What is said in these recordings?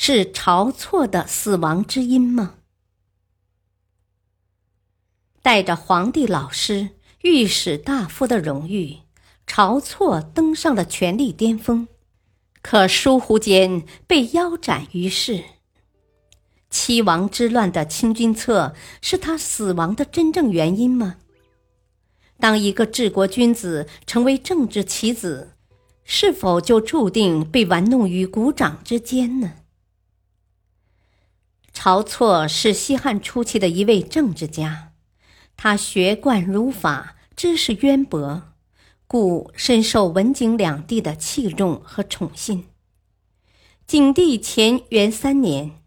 是晁错的死亡之因吗？带着皇帝老师、御史大夫的荣誉，晁错登上了权力巅峰，可疏忽间被腰斩于市。七王之乱的清君侧是他死亡的真正原因吗？当一个治国君子成为政治棋子，是否就注定被玩弄于股掌之间呢？晁错是西汉初期的一位政治家，他学贯儒法，知识渊博，故深受文景两地的器重和宠信。景帝乾元三年，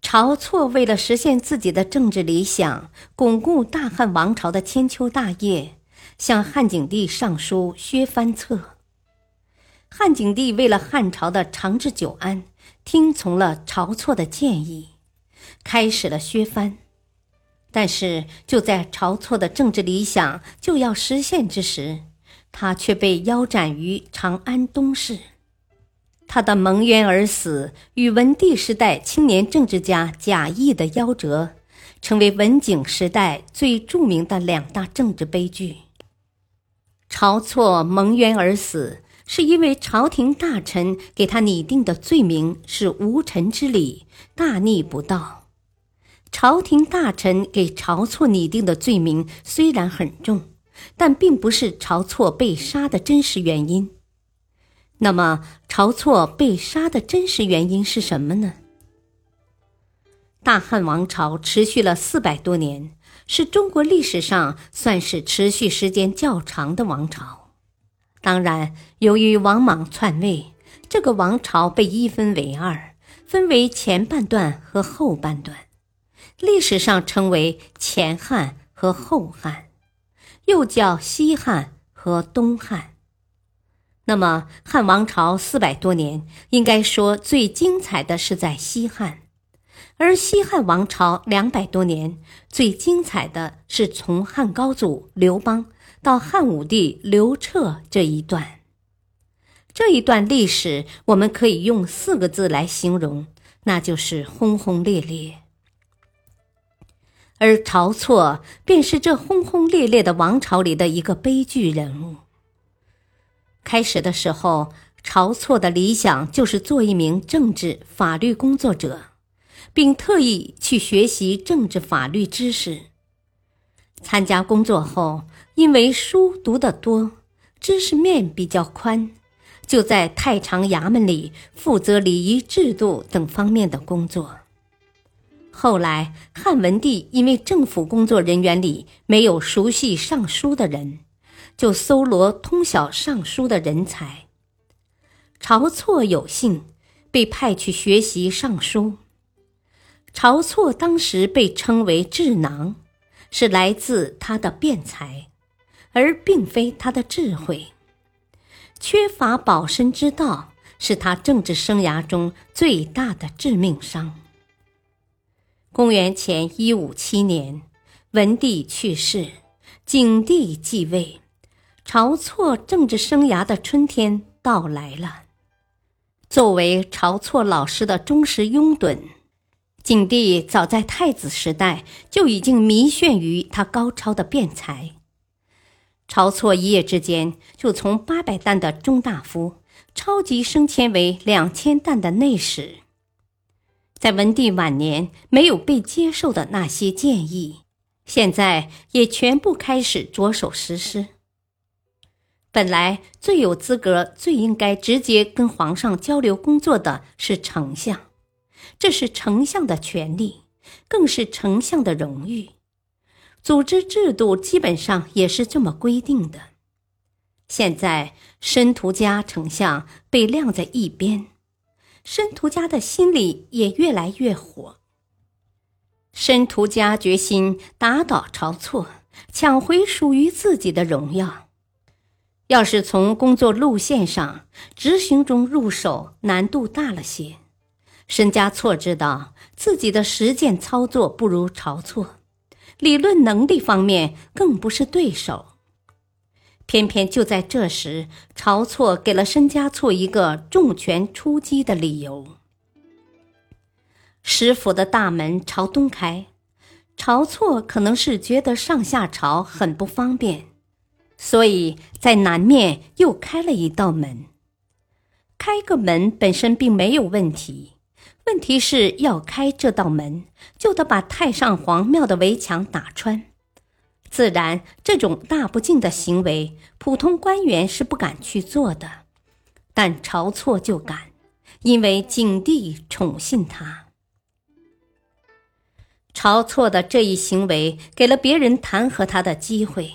晁错为了实现自己的政治理想，巩固大汉王朝的千秋大业，向汉景帝上书削藩策。汉景帝为了汉朝的长治久安。听从了晁错的建议，开始了削藩。但是就在晁错的政治理想就要实现之时，他却被腰斩于长安东市。他的蒙冤而死，与文帝时代青年政治家贾谊的夭折，成为文景时代最著名的两大政治悲剧。晁错蒙冤而死。是因为朝廷大臣给他拟定的罪名是无臣之礼，大逆不道。朝廷大臣给晁错拟定的罪名虽然很重，但并不是晁错被杀的真实原因。那么，晁错被杀的真实原因是什么呢？大汉王朝持续了四百多年，是中国历史上算是持续时间较长的王朝。当然，由于王莽篡位，这个王朝被一分为二，分为前半段和后半段，历史上称为前汉和后汉，又叫西汉和东汉。那么，汉王朝四百多年，应该说最精彩的是在西汉；而西汉王朝两百多年，最精彩的是从汉高祖刘邦。到汉武帝刘彻这一段，这一段历史我们可以用四个字来形容，那就是轰轰烈烈。而晁错便是这轰轰烈烈的王朝里的一个悲剧人物。开始的时候，晁错的理想就是做一名政治法律工作者，并特意去学习政治法律知识。参加工作后。因为书读得多，知识面比较宽，就在太常衙门里负责礼仪制度等方面的工作。后来汉文帝因为政府工作人员里没有熟悉尚书的人，就搜罗通晓尚书的人才。晁错有幸被派去学习尚书。晁错当时被称为智囊，是来自他的辩才。而并非他的智慧，缺乏保身之道，是他政治生涯中最大的致命伤。公元前一五七年，文帝去世，景帝继位，晁错政治生涯的春天到来了。作为晁错老师的忠实拥趸，景帝早在太子时代就已经迷眩于他高超的辩才。晁错一夜之间就从八百担的中大夫超级升迁为两千担的内史。在文帝晚年没有被接受的那些建议，现在也全部开始着手实施。本来最有资格、最应该直接跟皇上交流工作的是丞相，这是丞相的权利，更是丞相的荣誉。组织制度基本上也是这么规定的。现在申屠家丞相被晾在一边，申屠家的心里也越来越火。申屠家决心打倒晁错，抢回属于自己的荣耀。要是从工作路线上执行中入手，难度大了些。申家错知道自己的实践操作不如晁错，理论能力方面更不是对手。偏偏就在这时，晁错给了申家错一个重拳出击的理由。石府的大门朝东开，晁错可能是觉得上下朝很不方便，所以在南面又开了一道门。开个门本身并没有问题，问题是要开这道门，就得把太上皇庙的围墙打穿。自然，这种大不敬的行为，普通官员是不敢去做的，但晁错就敢，因为景帝宠信他。晁错的这一行为，给了别人弹劾他的机会。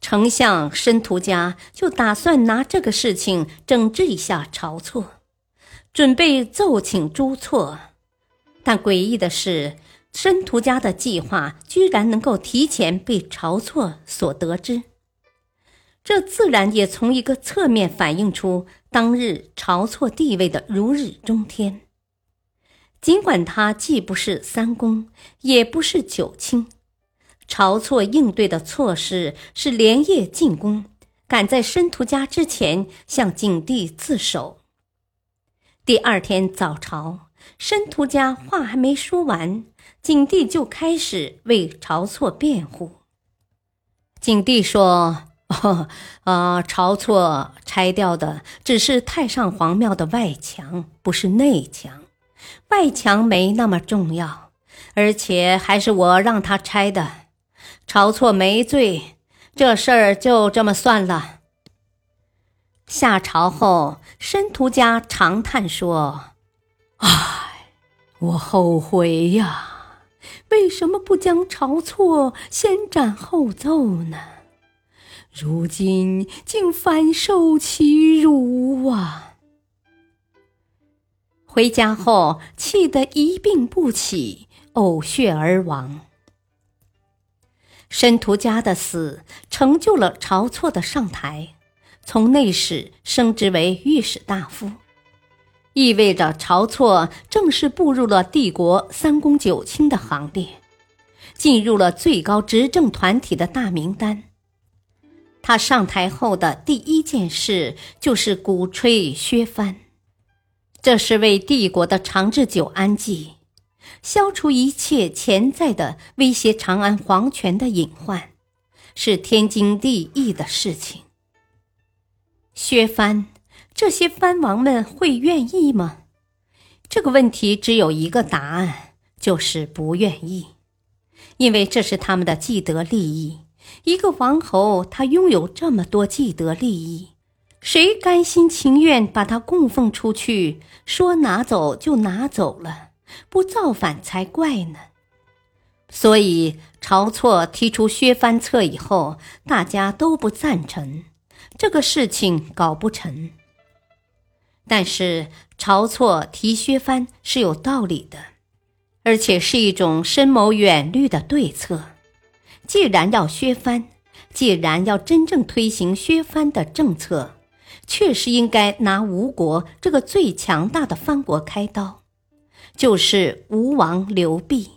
丞相申屠家就打算拿这个事情整治一下晁错，准备奏请朱错，但诡异的是。申屠家的计划居然能够提前被晁错所得知，这自然也从一个侧面反映出当日晁错地位的如日中天。尽管他既不是三公，也不是九卿，晁错应对的措施是连夜进宫，赶在申屠家之前向景帝自首。第二天早朝，申屠家话还没说完。景帝就开始为晁错辩护。景帝说：“ 哦，啊，晁错拆掉的只是太上皇庙的外墙，不是内墙。外墙没那么重要，而且还是我让他拆的。晁错没罪，这事儿就这么算了。”下朝后，申屠家长叹说：“唉，我后悔呀。”为什么不将晁错先斩后奏呢？如今竟反受其辱啊！回家后气得一病不起，呕血而亡。申屠家的死成就了晁错的上台，从内史升职为御史大夫。意味着晁错正式步入了帝国三公九卿的行列，进入了最高执政团体的大名单。他上台后的第一件事就是鼓吹削藩，这是为帝国的长治久安计，消除一切潜在的威胁长安皇权的隐患，是天经地义的事情。削藩。这些藩王们会愿意吗？这个问题只有一个答案，就是不愿意，因为这是他们的既得利益。一个王侯，他拥有这么多既得利益，谁甘心情愿把他供奉出去？说拿走就拿走了，不造反才怪呢。所以，晁错提出削藩策以后，大家都不赞成，这个事情搞不成。但是晁错提削藩是有道理的，而且是一种深谋远虑的对策。既然要削藩，既然要真正推行削藩的政策，确实应该拿吴国这个最强大的藩国开刀，就是吴王刘濞。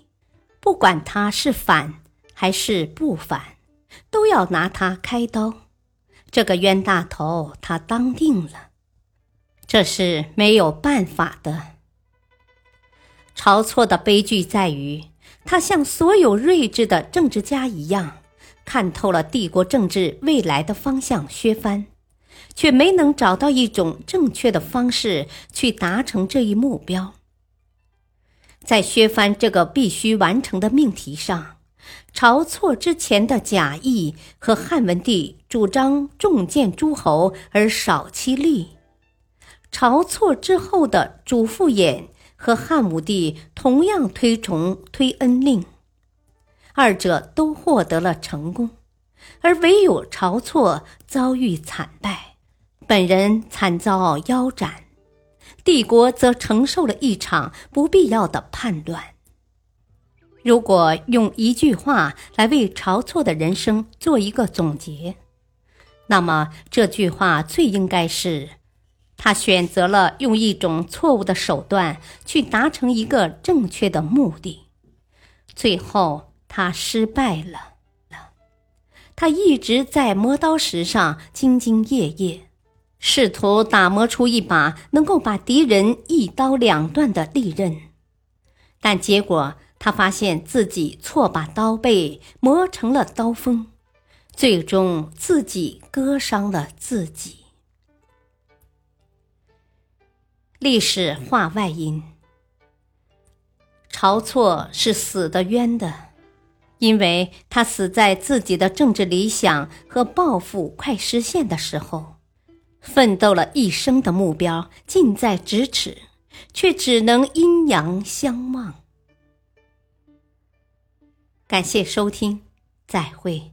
不管他是反还是不反，都要拿他开刀。这个冤大头，他当定了。这是没有办法的。晁错的悲剧在于，他像所有睿智的政治家一样，看透了帝国政治未来的方向，削藩，却没能找到一种正确的方式去达成这一目标。在削藩这个必须完成的命题上，晁错之前的贾谊和汉文帝主张重建诸侯而少其力。晁错之后的主父偃和汉武帝同样推崇推恩令，二者都获得了成功，而唯有晁错遭遇惨败，本人惨遭腰斩。帝国则承受了一场不必要的叛乱。如果用一句话来为晁错的人生做一个总结，那么这句话最应该是：他选择了用一种错误的手段去达成一个正确的目的，最后他失败了。他一直在磨刀石上兢兢业业，试图打磨出一把能够把敌人一刀两断的利刃，但结果。他发现自己错把刀背磨成了刀锋，最终自己割伤了自己。历史话外音：晁错是死的冤的，因为他死在自己的政治理想和抱负快实现的时候，奋斗了一生的目标近在咫尺，却只能阴阳相望。感谢收听，再会。